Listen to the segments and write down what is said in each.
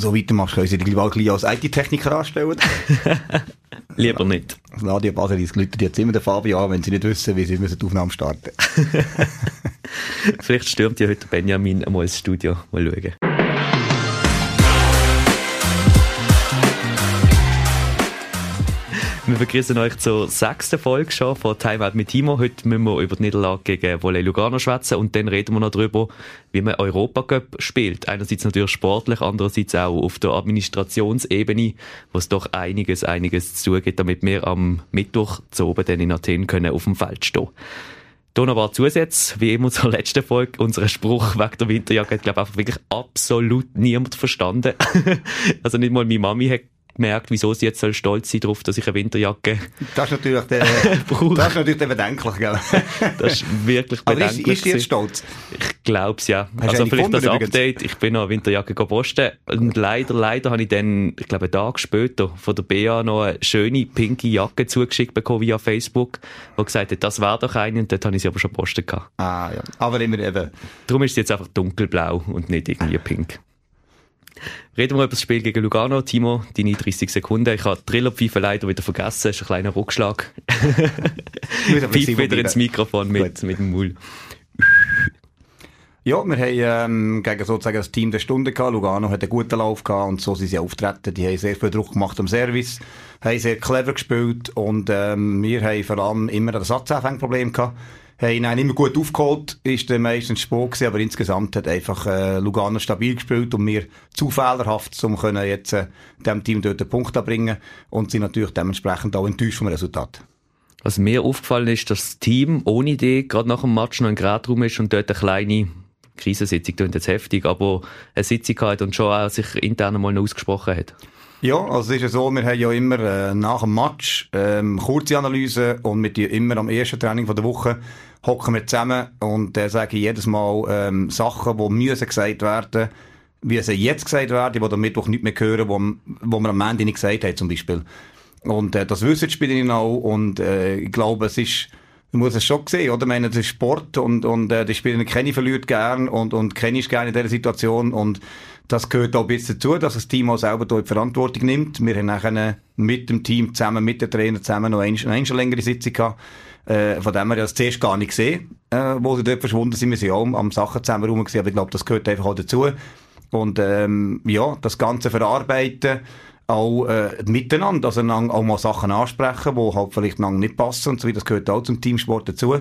so weitermachst, können sie dich bald gleich als IT-Techniker anstellen. Lieber nicht. Nadia Baselis läutet jetzt immer den Fabio an, wenn sie nicht wissen, wie sie müssen die Aufnahme starten Vielleicht stürmt ja heute Benjamin einmal ins Studio. Mal schauen. Wir begrüßen euch zur sechsten Folge schon von Time Out mit Timo. Heute müssen wir über die Niederlage gegen Volley Lugano schwätzen und dann reden wir noch darüber, wie man Europacup spielt. Einerseits natürlich sportlich, andererseits auch auf der Administrationsebene, wo es doch einiges, einiges zu tun gibt, damit wir am Mittwoch zu oben dann in Athen können auf dem Feld stehen. Hier noch ein paar wie immer zur letzten Folge. Unser Spruch wegen der Winterjacke hat, glaube ich, einfach wirklich absolut niemand verstanden. also nicht mal meine Mami hat gemerkt, wieso sie jetzt stolz sein darauf, dass ich eine Winterjacke Das ist natürlich der, das ist natürlich der bedenklich, gell? das ist wirklich bedenklich. Aber ist, ist sie jetzt stolz? Ich glaube es ja. Hast also vielleicht das Update. Ich bin noch eine Winterjacke posten und leider, leider habe ich dann, ich glaube einen Tag später von der BA noch eine schöne pinke Jacke zugeschickt bekommen via Facebook, wo gesagt hat, das wäre doch eine und dort habe ich sie aber schon posten gehabt. Ah, ja. Aber immer eben. Darum ist sie jetzt einfach dunkelblau und nicht irgendwie pink. Reden wir über das Spiel gegen Lugano. Timo, deine 30 Sekunden. Ich habe Trillerpfeife leider wieder vergessen. Das ist ein kleiner Rückschlag. Pfeif wieder ins Mikrofon mit, mit dem Maul. Ja, wir haben ähm, gegen sozusagen das Team der Stunde gehabt. Lugano hat einen guten Lauf gehabt und so sind sie auftreten. Die haben sehr viel Druck gemacht am Service, haben sehr clever gespielt und ähm, wir haben vor allem immer ein Satzanfangproblem gehabt. Haben ihn immer gut aufgeholt, ist dann meistens Sport gewesen, aber insgesamt hat einfach äh, Lugano stabil gespielt und wir zu fehlerhaft, um können jetzt äh, dem Team dort einen Punkt abringen und sind natürlich dementsprechend auch enttäuscht vom Resultat. Was mir aufgefallen ist, dass das Team ohne Idee gerade nach dem Match noch in Gradraum ist und dort eine kleine Krisensitzung, klingt jetzt heftig, aber eine Sitzung hat und schon auch sich intern mal ausgesprochen hat. Ja, also es ist ja so, wir haben ja immer äh, nach dem Match ähm, kurze Analyse und mit immer am ersten Training von der Woche hocken wir zusammen und äh, sage jedes Mal ähm, Sachen, die müssen gesagt werden, wie sie jetzt gesagt werden, die am Mittwoch nicht mehr hören, wo, wo wir am Ende nicht gesagt haben zum Beispiel. Und äh, das wissen die Spielerinnen auch und äh, ich glaube, es ist du musst es schon sehen, oder? Ich meine, das ist Sport und, und äh, die Spieler kenne ich verliert gern und, und kenne ich gerne in dieser Situation und das gehört auch ein bisschen dazu, dass das Team auch selber dort Verantwortung nimmt. Wir haben nachher mit dem Team zusammen, mit den Trainer zusammen noch eine, eine längere Sitzung gehabt. Äh, von dem wir das zuerst gar nicht gesehen, äh, wo sie dort verschwunden sind. Wir sind auch am, Sachen zusammen rum gewesen, aber ich glaube, das gehört einfach auch dazu. Und ähm, ja, das Ganze verarbeiten, auch äh, miteinander, also auch mal Sachen ansprechen, die halt vielleicht lang nicht passen und so das gehört auch zum Teamsport dazu.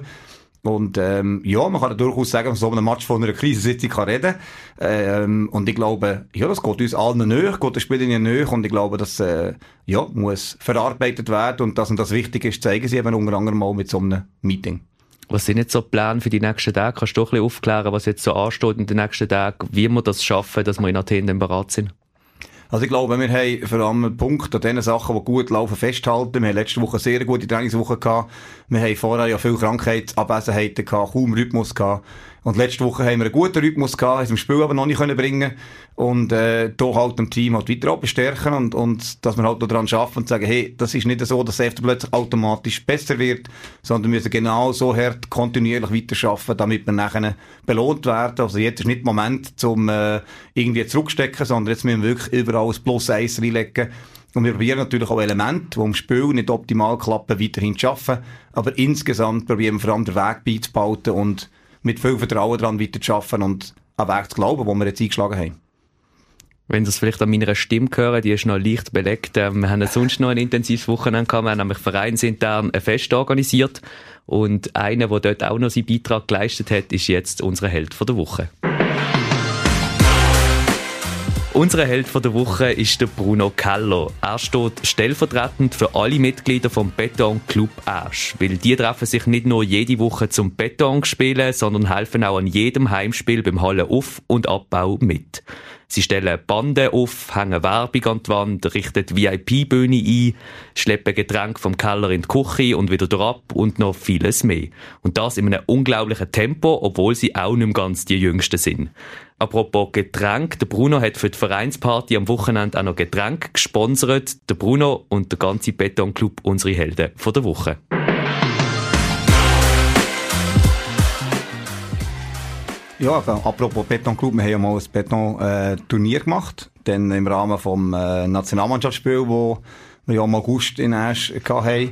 Und ähm, ja, man kann ja durchaus sagen, dass man so einem Match von einer Krisensitzung kann reden ähm, Und ich glaube, ja, das geht uns allen näher, geht den Spielern näher und ich glaube, das äh, ja, muss verarbeitet werden und dass das wichtig ist, zeigen sie eben unter anderem mal mit so einem Meeting. Was sind jetzt so die Pläne für die nächsten Tage? Kannst du doch ein bisschen aufklären, was jetzt so ansteht in den nächsten Tagen, wie wir das schaffen, dass wir in Athen dann bereit sind? Also ich glaube, wir haben vor allem einen Punkt an den Sachen, die gut laufen, festhalten. Wir haben letzte Woche eine sehr gute Trainingswoche gehabt. Wir haben vorher ja viel Krankheitsabwesenheiten gehabt, kaum Rhythmus gehabt. Und letzte Woche haben wir einen guten Rhythmus gehabt, haben es im Spiel aber noch nicht können bringen und äh, da halt dem Team halt weiter bestärken und, und dass wir halt daran arbeiten und sagen, hey, das ist nicht so, dass es plötzlich automatisch besser wird, sondern wir müssen genau so hart kontinuierlich weiter arbeiten, damit wir nachher belohnt werden. Also jetzt ist nicht der Moment, zum äh, irgendwie zurückstecken, sondern jetzt müssen wir wirklich überall ein Plus eins reinlegen. Und wir probieren natürlich auch Elemente, die im Spiel nicht optimal klappen, weiterhin zu arbeiten. Aber insgesamt probieren wir vor allem den Weg beizubehalten und mit viel Vertrauen daran weiterzuarbeiten und an Weg zu glauben, wo wir jetzt eingeschlagen haben. Wenn Sie es vielleicht an meiner Stimme hören, die ist noch leicht belegt. Ähm, wir haben sonst noch ein intensives Wochenende gehabt. Wir haben nämlich vereinsintern ein Fest organisiert. Und einer, der dort auch noch seinen Beitrag geleistet hat, ist jetzt unser Held der Woche. Unser Held der Woche ist der Bruno Keller. Er steht stellvertretend für alle Mitglieder vom Beton Club Asch. Weil die treffen sich nicht nur jede Woche zum Beton spielen, sondern helfen auch an jedem Heimspiel beim Halle auf- und Abbau mit. Sie stellen Banden auf, hängen Werbung an die Wand, richten VIP-Bühne ein, schleppen Getränke vom Keller in die Küche und wieder ab und noch vieles mehr. Und das in einem unglaublichen Tempo, obwohl sie auch nicht mehr ganz die Jüngsten sind. Apropos Getränk, der Bruno hat für die Vereinsparty am Wochenende auch noch Getränk gesponsert. Der Bruno und der ganze Betonclub unsere Helden von der Woche. Ja, apropos Beton Club, wir haben ja mal ein Beton-Turnier gemacht. Dann im Rahmen vom äh, Nationalmannschaftsspiel, wo wir ja im August in Asch hatten.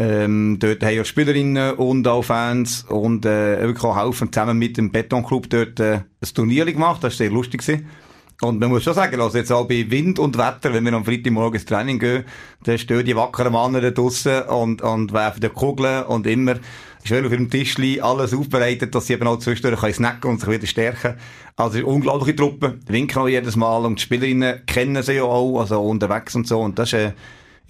Ähm, dort haben ja Spielerinnen und auch Fans und äh, wirklich auch helfen zusammen mit dem Beton Club dort äh, ein Turnier gemacht. Das war sehr lustig. Gewesen. Und man muss schon sagen, also jetzt auch bei Wind und Wetter, wenn wir am Freitagmorgen ins Training gehen, dann stehen die wackeren Männer da draussen und, und werfen die Kugeln und immer schön auf ihrem Tischli alles aufbereitet, dass sie eben auch zwischendurch können snacken und sich wieder stärken. Also, unglaubliche Truppe. Winken auch jedes Mal und die Spielerinnen kennen sie ja auch, also unterwegs und so. Und das ist, äh,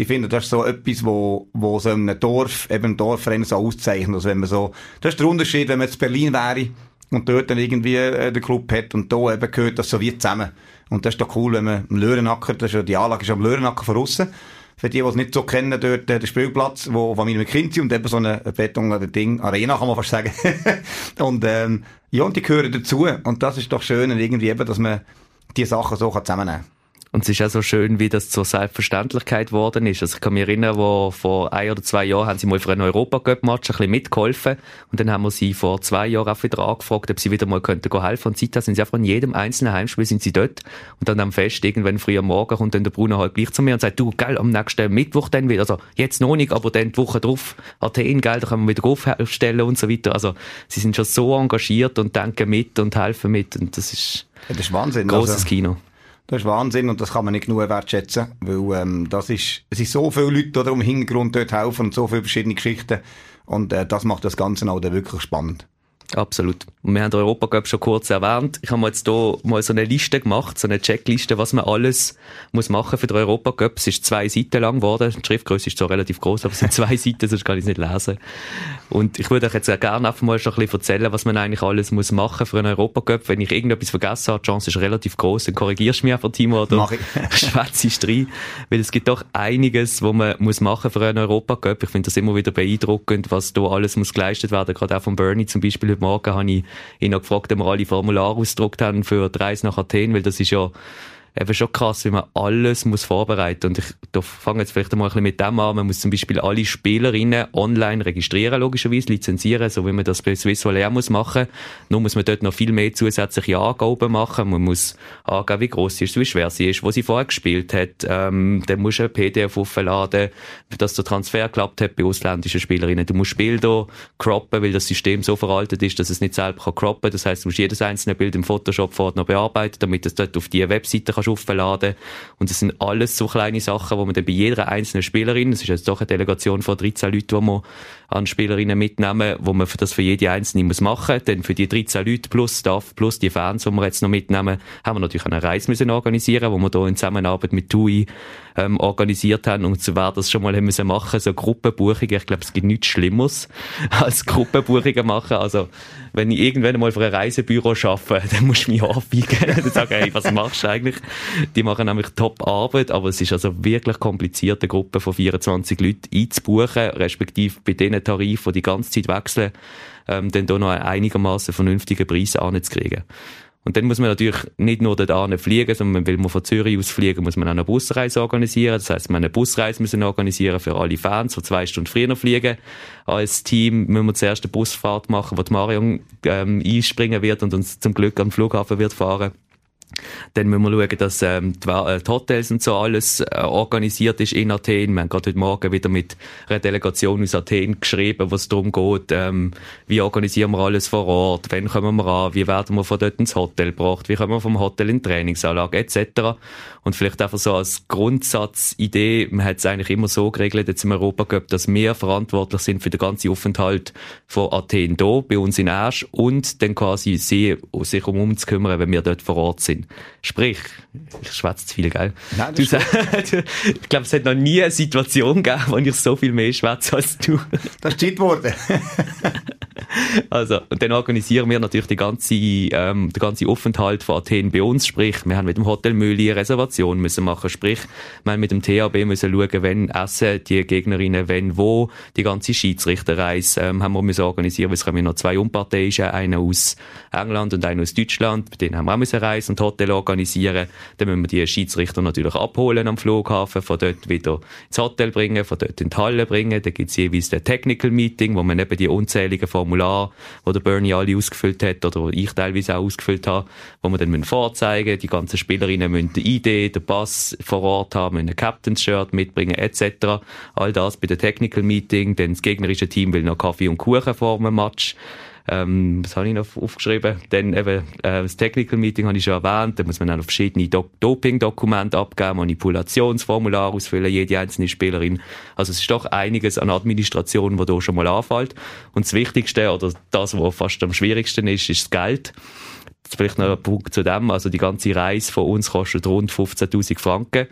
ich finde, das ist so etwas, wo, wo so einem Dorf, eben ein Dorfverein so auszeichnet. Also wenn man so, das ist der Unterschied, wenn man jetzt Berlin wäre und dort dann irgendwie äh, den Club hat und da eben gehört das so wie zusammen. Und das ist doch cool, wenn man im Löhrenacker, das ist ja, die Anlage ist am Löhrenacker von aussen, für die, die es nicht so kennen, dort äh, der Spielplatz, wo Familie mit Kind sind und eben so eine Beton, ein Ding, Arena kann man fast sagen. und, ähm, ja, und die gehören dazu. Und das ist doch schön, irgendwie eben, dass man die Sachen so zusammennehmen kann. Und es ist auch so schön, wie das zur Selbstverständlichkeit geworden ist. Also ich kann mich erinnern, wo vor ein oder zwei Jahren haben sie mal für einen Europacup-Match ein bisschen mitgeholfen. Und dann haben wir sie vor zwei Jahren auch wieder angefragt, ob sie wieder mal könnten helfen. Und seitdem sind sie einfach in jedem einzelnen Heimspiel sind sie dort. Und dann am Fest, irgendwann früh am Morgen, kommt dann der Bruno halt gleich zu mir und sagt, du, geil, am nächsten Mittwoch dann wieder. Also jetzt noch nicht, aber dann die Woche drauf, Athen, geil, da können wir wieder aufstellen und so weiter. Also sie sind schon so engagiert und denken mit und helfen mit. Und das ist, das ist Wahnsinn. Großes also. Kino. Das ist Wahnsinn und das kann man nicht genug wertschätzen, weil ähm, das ist, es sind so viele Leute oder im Hintergrund dort helfen und so viele verschiedene Geschichten und äh, das macht das Ganze auch wirklich spannend. Absolut. Und wir haben den Europacup schon kurz erwähnt. Ich habe mir jetzt hier mal so eine Liste gemacht, so eine Checkliste, was man alles muss machen für den Europacup. Es ist zwei Seiten lang geworden. Die Schriftgröße ist zwar relativ groß, aber es sind zwei Seiten, sonst kann ich es nicht lesen. Und ich würde euch jetzt gerne einfach mal schon ein bisschen erzählen, was man eigentlich alles muss machen für einen Europacup. Wenn ich irgendetwas vergessen habe, die Chance ist relativ groß, dann korrigierst du mich einfach, Timo, oder Mach ich. schwätzt rein. Weil es gibt doch einiges, was man muss machen für einen Europacup. Ich finde das immer wieder beeindruckend, was da alles muss geleistet werden. Gerade auch von Bernie zum Beispiel heute Morgen habe ich ihn noch gefragt, ob wir alle Formulare ausgedruckt haben für die Reise nach Athen, weil das ist ja eben schon krass, wie man alles muss vorbereiten Und ich da fange jetzt vielleicht mal ein bisschen mit dem an. Man muss zum Beispiel alle Spielerinnen online registrieren, logischerweise, lizenzieren, so wie man das bei Swiss Volair muss machen. Nur muss man dort noch viel mehr zusätzliche Angaben machen. Man muss angeben, wie groß sie ist, wie schwer sie ist, wo sie vorher gespielt hat. Ähm, dann musst du ein PDF aufladen, dass der Transfer geklappt hat bei ausländischen Spielerinnen. Du musst Bilder croppen, weil das System so veraltet ist, dass es nicht selber kann croppen. Das heißt, du musst jedes einzelne Bild im Photoshop vorher noch bearbeiten, damit es dort auf die Webseite kannst kannst aufladen Und das sind alles so kleine Sachen, wo man dann bei jeder einzelnen Spielerin, das ist jetzt doch eine Delegation von 13 Leuten, die wir an Spielerinnen mitnehmen, wo man das für jede einzelne muss machen. Denn für die 13 Leute plus Staff, plus die Fans, die wir jetzt noch mitnehmen, haben wir natürlich eine Reise müssen organisieren, wo wir hier in Zusammenarbeit mit TUI ähm, organisiert haben. Und so wäre das schon mal haben müssen machen, so Gruppenbuchungen. Ich glaube, es gibt nichts Schlimmeres als Gruppenbuchungen machen. Also, wenn ich irgendwann mal für ein Reisebüro arbeite, dann muss ich mich anbiegen. dann sage ich, hey, was machst du eigentlich? Die machen nämlich Top-Arbeit, aber es ist also wirklich kompliziert, eine Gruppe von 24 Leuten einzubuchen, respektive bei denen Tarifen, die die ganze Zeit wechseln, ähm, dann da noch einigermaßen vernünftige Preise anzukriegen. Und dann muss man natürlich nicht nur dort fliegen, sondern will man von Zürich aus fliegen, muss man auch eine Busreise organisieren. Das heißt, man eine Busreise müssen organisieren für alle Fans, die zwei Stunden früher fliegen. Als Team müssen wir zuerst eine Busfahrt machen, wo die Marion ähm, einspringen wird und uns zum Glück am Flughafen wird fahren. Dann müssen wir schauen, dass ähm, die, äh, die Hotels und so alles äh, organisiert ist in Athen. Wir haben gerade heute Morgen wieder mit einer Delegation aus Athen geschrieben, was darum geht, ähm, wie organisieren wir alles vor Ort, wann kommen wir an, wie werden wir von dort ins Hotel gebracht, wie kommen wir vom Hotel in die Trainingsanlage etc. Und vielleicht einfach so als Grundsatzidee, man hat es eigentlich immer so geregelt jetzt im Europacup, dass wir verantwortlich sind für den ganzen Aufenthalt von Athen hier, bei uns in Asch und dann quasi sie, sich um uns kümmern, wenn wir dort vor Ort sind. Sprich, ich schwätze zu viel, gell? Nein, du, ich glaube, es hat noch nie eine Situation gegeben, wo ich so viel mehr schwätze als du. Das ist Zeit geworden. also, und dann organisieren wir natürlich die ganze, ähm, den ganzen Aufenthalt von Athen bei uns. Sprich, wir haben mit dem Hotel Mühle eine Reservation müssen machen. Sprich, wir haben mit dem THB müssen schauen, wenn essen die Gegnerinnen, wenn wo. Die ganze Schiedsrichterreise ähm, haben wir müssen organisieren. Es kommen noch zwei Unparteiische, einer aus England und einer aus Deutschland. Bei denen haben wir auch müssen reisen und Hotel organisieren. Dann müssen wir die Schiedsrichter natürlich abholen am Flughafen, von dort wieder ins Hotel bringen, von dort in die Halle bringen. Dann gibt es jeweils ein Technical Meeting, wo man eben die unzähligen Formulare Formular, wo der Bernie alle ausgefüllt hat oder ich teilweise auch ausgefüllt habe, wo wir dann vorzeigen. Die ganzen Spielerinnen müssen die Idee, den Pass vor Ort haben, müssen ein Captain's-Shirt mitbringen etc. All das bei der Technical Meeting. Dann das gegnerische Team will noch Kaffee und Kuchen vor dem Match. Ähm, was habe ich noch aufgeschrieben? Dann eben äh, das Technical Meeting habe ich schon erwähnt. Da muss man dann verschiedene Do Doping-Dokumente abgeben, Manipulationsformular ausfüllen, jede einzelne Spielerin. Also es ist doch einiges an Administration, was da schon mal anfällt. Und das Wichtigste oder das, was fast am schwierigsten ist, ist das Geld. Vielleicht noch ein Punkt zu dem. Also die ganze Reise von uns kostet rund 15.000 Franken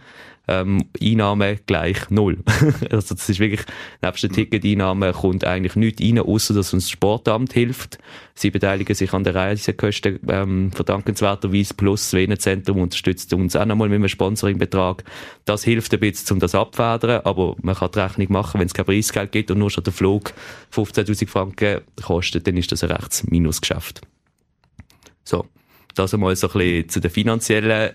ähm, Einnahme gleich null. also das ist wirklich, nebst der Ticketeinnahme kommt eigentlich nichts rein, außer dass uns das Sportamt hilft. Sie beteiligen sich an der Reisekosten ähm, verdankenswerterweise, plus das Venenzentrum unterstützt uns auch nochmal mit einem Sponsoringbetrag. Das hilft ein bisschen, um das abzufedern, aber man kann die Rechnung machen, wenn es kein Preisgeld gibt und nur schon der Flug 15'000 Franken kostet, dann ist das ein rechts Minusgeschäft. So. Das einmal so ein bisschen zu den finanziellen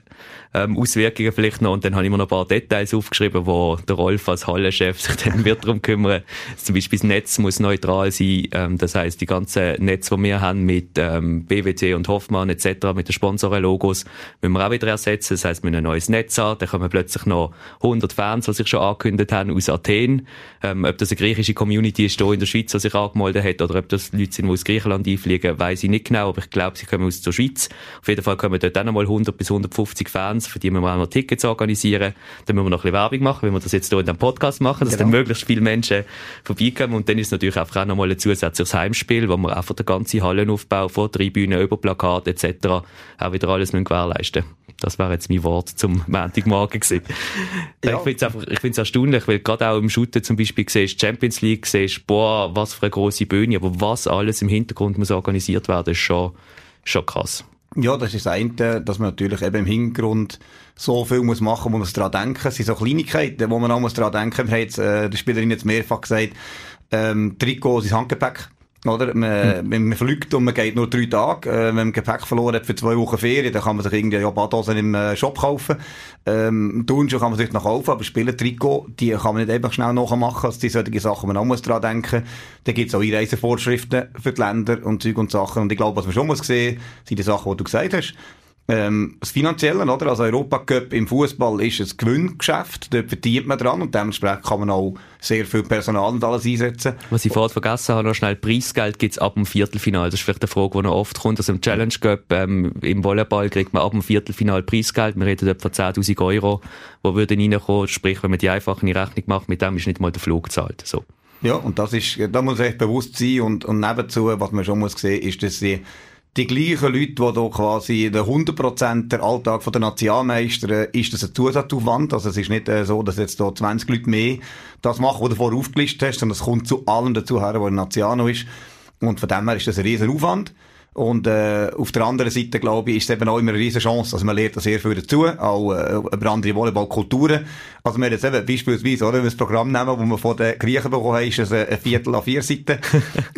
ähm, Auswirkungen vielleicht noch. Und dann habe ich mir noch ein paar Details aufgeschrieben, wo der Rolf als Hallenchef sich dann wird darum kümmern. Zum Beispiel das Netz muss neutral sein. Ähm, das heißt, die ganzen Netze, die wir haben mit ähm, BWT und Hoffmann etc., mit den Sponsorenlogos, müssen wir auch wieder ersetzen. Das heißt, wir müssen ein neues Netz haben. Dann kommen plötzlich noch 100 Fans, die sich schon angekündigt haben, aus Athen. Ähm, ob das eine griechische Community ist, hier in der Schweiz, die sich angemeldet hat, oder ob das Leute sind, die aus Griechenland einfliegen, weiß ich nicht genau. Aber ich glaube, sie kommen aus der Schweiz. Auf jeden Fall kommen dort auch noch mal 100 bis 150 Fans, für die wir auch noch Tickets organisieren. Dann müssen wir noch ein bisschen Werbung machen, wenn wir das jetzt hier in dem Podcast machen, dass genau. dann möglichst viele Menschen vorbeikommen. Und dann ist natürlich einfach auch noch mal ein zusätzliches Heimspiel, wo wir einfach den ganzen Hallenaufbau von Tribünen über Plakate etc. auch wieder alles müssen gewährleisten das wäre jetzt mein Wort zum Montagmorgen gewesen. Ja. Ich finde es einfach, ich finde es erstaunlich, weil gerade auch im Shooter zum Beispiel siehst, Champions League siehst, boah, was für eine grosse Bühne, aber was alles im Hintergrund muss organisiert werden, ist schon, schon krass. Ja, das ist das eine, dass man natürlich eben im Hintergrund so viel muss machen, muss man daran denken. Es sind so Kleinigkeiten, wo man auch daran denken muss. Wir haben jetzt, äh, der Spielerin jetzt mehrfach gesagt, ähm, Trikots ins Handgepäck oder? Man, mhm. man fliegt und man geht nur drei Tage. Äh, wenn man Gepäck verloren hat für zwei Wochen Ferien, dann kann man sich irgendwie ja, Badhosen im äh, Shop kaufen. Ähm, Turnschuhe kann man sich noch kaufen, aber Spielen Trikot, die kann man nicht einfach schnell nachmachen. Also die solche Sachen, man auch muss dran denken. Da gibt es auch Einreisevorschriften für die Länder und Zeug und Sachen. Und ich glaube, was man schon muss sehen, sind die Sachen, die du gesagt hast. Ähm, das Finanzielle, oder? Also Europacup im Fußball ist ein Gewinngeschäft. Dort verdient man dran und dementsprechend kann man auch sehr viel Personal und alles einsetzen. Was ich vorhin vergessen habe, noch schnell Preisgeld gibt es ab dem Viertelfinal. Das ist vielleicht eine Frage, die noch oft kommt. Also im Challenge Cup, ähm, im Volleyball kriegt man ab dem Viertelfinal Preisgeld. Wir reden etwa 10.000 Euro, wo würden reinkommen. Sprich, wenn man die einfach in Rechnung macht, mit dem ist nicht mal der Flug gezahlt. So. Ja, und das ist, da muss echt bewusst sein und, und nebenzu, was man schon muss sehen, ist, dass sie die gleichen Leute, die hier quasi der 100% der Alltag der Nationalmeister ist das ein Zusatzaufwand. Also es ist nicht äh, so, dass jetzt hier 20 Leute mehr das machen, was du vorher aufgelistet hast, sondern es kommt zu allem dazu her, was ein National ist. Und von dem her ist das ein riesen Aufwand. Und äh, auf der anderen Seite, glaube ich, ist es eben auch immer eine riesige Chance. Also man lernt da sehr viel dazu, auch äh, über andere Volleyballkulturen. Also wir jetzt eben beispielsweise, oder, wenn wir das Programm nehmen, das wir von den Griechen bekommen haben, ist es ein Viertel an vier Seiten.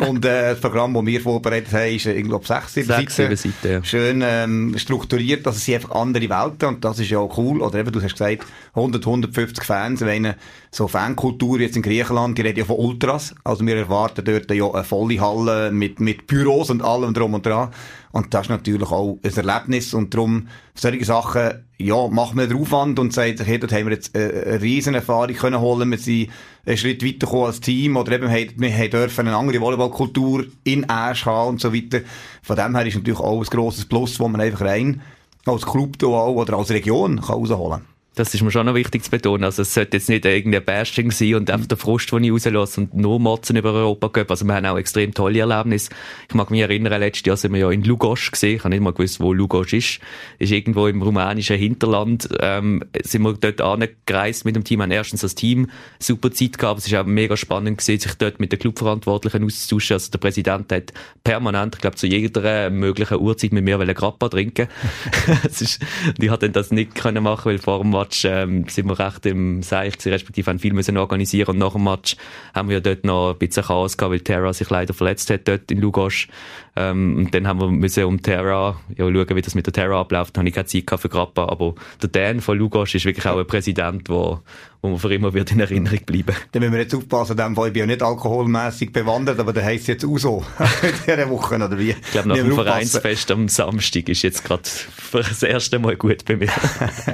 Und äh, das Programm, das wir vorbereitet haben, ist, ich glaube, sechs, sieben sechs, Seiten. Sieben Seiten ja. Schön ähm, strukturiert, dass es einfach andere Welten und das ist ja auch cool. Oder eben, du hast gesagt, 100, 150 Fans, wenn so Fankultur jetzt in Griechenland, die reden ja von Ultras. Also wir erwarten dort ja eine volle Halle mit, mit Büros und allem drum und dran. Und das ist natürlich auch ein Erlebnis und darum, solche Sachen, ja, machen wir den Aufwand und sagen sich, hey, dort haben wir jetzt eine riesen Erfahrung können holen, wir sind einen Schritt weitergekommen als Team oder eben, wir dürfen eine andere Volleyballkultur in Asch haben und so weiter. Von dem her ist natürlich auch ein grosses Plus, wo man einfach rein als Club auch oder als Region kann rausholen kann. Das ist mir schon noch wichtig zu betonen. Also es sollte jetzt nicht irgendein Bashing sein und einfach der Frust, den ich rauslasse und nur motzen über Europa Cup. Also wir haben auch extrem tolle Erlebnisse. Ich mag mich erinnern, letztes Jahr sind wir ja in Lugosch gesehen. Ich habe nicht mal gewusst, wo Lugosch ist. Ist irgendwo im rumänischen Hinterland. Ähm, sind wir dort angereist mit dem Team. Haben erstens das Team super Zeit gehabt. Es ist auch mega spannend gewesen, sich dort mit den Clubverantwortlichen auszutauschen. Also der Präsident hat permanent, ich glaube, zu jeder möglichen Uhrzeit mit mir Grappa trinken. ist, ich hatte das nicht können machen, weil vor dem Match ähm, sind wir recht im gewesen, respektive haben viel müssen organisieren und nach dem Match haben wir dort noch ein bisschen Chaos gehabt, weil Terra sich leider verletzt hat dort in Lugosch. Ähm, und dann haben wir müssen um Terra, ja, schauen, wie das mit der Terra abläuft. Da habe ich keine Zeit für Grappa. Aber der Dan von Lugos ist wirklich auch ein Präsident, der wo man für immer wird in Erinnerung bleiben. Dann müssen wir jetzt aufpassen, in dem Fall, ich bin ja nicht alkoholmässig bewandert, aber der heisst jetzt auch so. in dieser Woche, oder wie? Ich glaube, nach dem Vereinsfest am Samstag ist jetzt gerade für das erste Mal gut bei mir.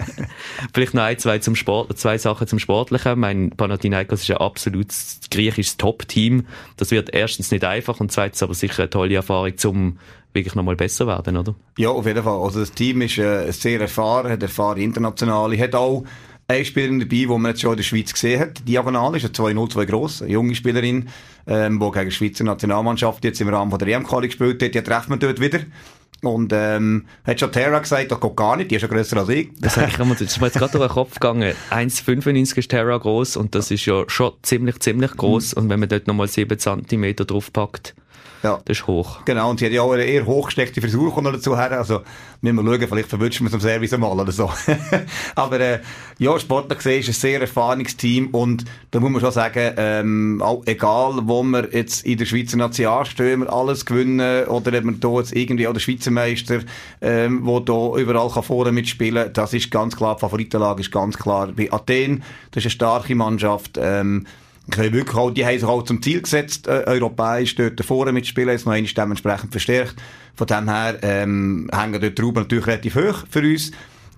Vielleicht noch ein, zwei, zum Sport, zwei Sachen zum Sportlichen. Mein Panathinaikos ist ein absolut griechisches Top-Team. Das wird erstens nicht einfach und zweitens aber sicher eine tolle Erfahrung zum wirklich nochmal besser werden, oder? Ja, auf jeden Fall. Also das Team ist äh, sehr erfahren, hat erfahren international. Ich hat auch eine Spielerin dabei, die man jetzt schon in der Schweiz gesehen hat. Diagonal ist eine 2-0-2 gross, eine junge Spielerin, ähm, die gegen die Schweizer Nationalmannschaft jetzt im Rahmen von der EM-Quali gespielt hat. Die treffen wir dort wieder. Und ähm, hat schon Terra gesagt, das geht gar nicht, die ist ja grösser als ich. Das, ich, das ist mir jetzt gerade durch den Kopf gegangen. 1,95 ist Terra gross und das ist ja schon ziemlich, ziemlich gross. Mhm. Und wenn man dort nochmal 7 cm draufpackt, ja. Das ist hoch. Genau, und sie hat ja auch eine eher hochgesteckte kommt noch dazu her. Also, müssen wir schauen, vielleicht verwünschen wir es am Service einmal oder so. Aber, äh, ja, Sportler gesehen ist ein sehr erfahrenes Team und da muss man schon sagen, ähm, auch egal, wo wir jetzt in der Schweizer Nation stehen, wir alles gewinnen oder ob wir da jetzt irgendwie auch der Schweizer Meister, ähm, wo da überall kann vorne mitspielen, das ist ganz klar, die Favoritenlage ist ganz klar bei Athen. Das ist eine starke Mannschaft, ähm, wirklich auch, die haben sich auch zum Ziel gesetzt, äh, europäisch dort vorne mitspielen, jetzt noch einmal dementsprechend verstärkt. Von dem her ähm, hängen dort die Trauben natürlich relativ hoch für uns.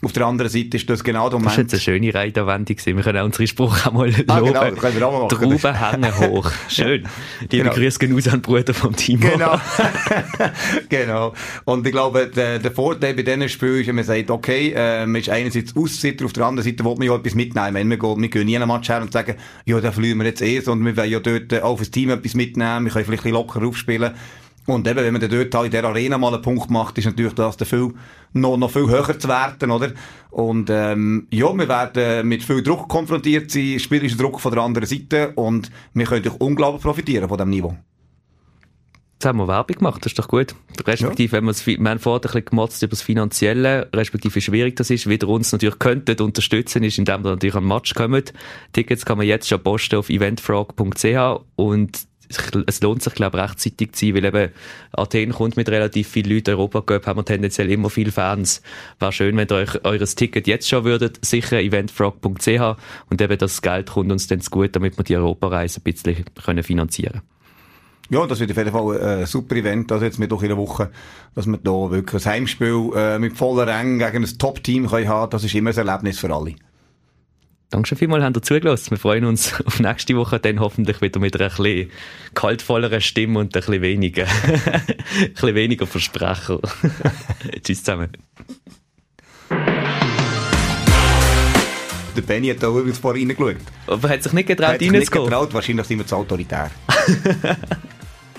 Auf der anderen Seite ist das genau der Moment. Das war jetzt eine schöne Reiterwendung. Wir können auch unseren Spruch auch mal ah, loben. Genau, können wir auch mal machen. Trauben hängen hoch. Schön. Die genau. Grüße gehen aus an den Bruder vom Team. Genau. genau. Und ich glaube, der, der Vorteil bei diesen Spielen ist, wenn man sagt, okay, äh, man ist einerseits Aussitter, auf der anderen Seite will man ja etwas mitnehmen. Wenn wir, gehen, wir gehen nie einen Match her und sagen, ja, da verlieren wir jetzt eh, sondern wir wollen ja dort auch fürs Team etwas mitnehmen, wir können vielleicht ein bisschen locker aufspielen. Und eben, wenn man dann dort halt in der Arena mal einen Punkt macht, ist natürlich das viel, noch, noch viel höher zu werden, oder? Und, ähm, ja, wir werden mit viel Druck konfrontiert sein, spielerischer Druck von der anderen Seite und wir können durch unglaublich profitieren von diesem Niveau. Jetzt haben wir Werbung gemacht, das ist doch gut. Respektive, ja. wenn wir wir haben vorher ein bisschen gemotzt über das Finanzielle, respektive wie schwierig das ist, wie ihr uns natürlich könntet unterstützen, ist, indem ihr natürlich an den Match kommt. Tickets kann man jetzt schon posten auf eventfrog.ch und es lohnt sich, glaube ich, rechtzeitig zu sein, weil eben Athen kommt mit relativ vielen Leuten. Europa Cup haben wir tendenziell immer viele Fans. Wäre schön, wenn ihr euch eures Ticket jetzt schon würdet, sicher eventfrog.ch und eben das Geld kommt uns dann zu gut, damit wir die Europareise ein bisschen können finanzieren können. Ja, das wird auf jeden Fall ein super Event, also jetzt mit doch in der Woche, dass wir da wirklich ein Heimspiel äh, mit voller Rängen gegen ein Top-Team haben können. Das ist immer ein Erlebnis für alle. Danke schon vielmals, habt ihr zugelassen. Wir freuen uns auf nächste Woche, dann hoffentlich wieder mit einer etwas kaltvolleren Stimme und ein bisschen weniger, ein bisschen weniger Versprecher. Tschüss zusammen. Der Benny hat da übrigens vorher reingeschaut. Aber er hat sich nicht getraut, reinzukommen? nicht getraut, wahrscheinlich sind wir zu autoritär.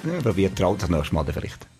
ja, probiert traut das nächste Mal vielleicht.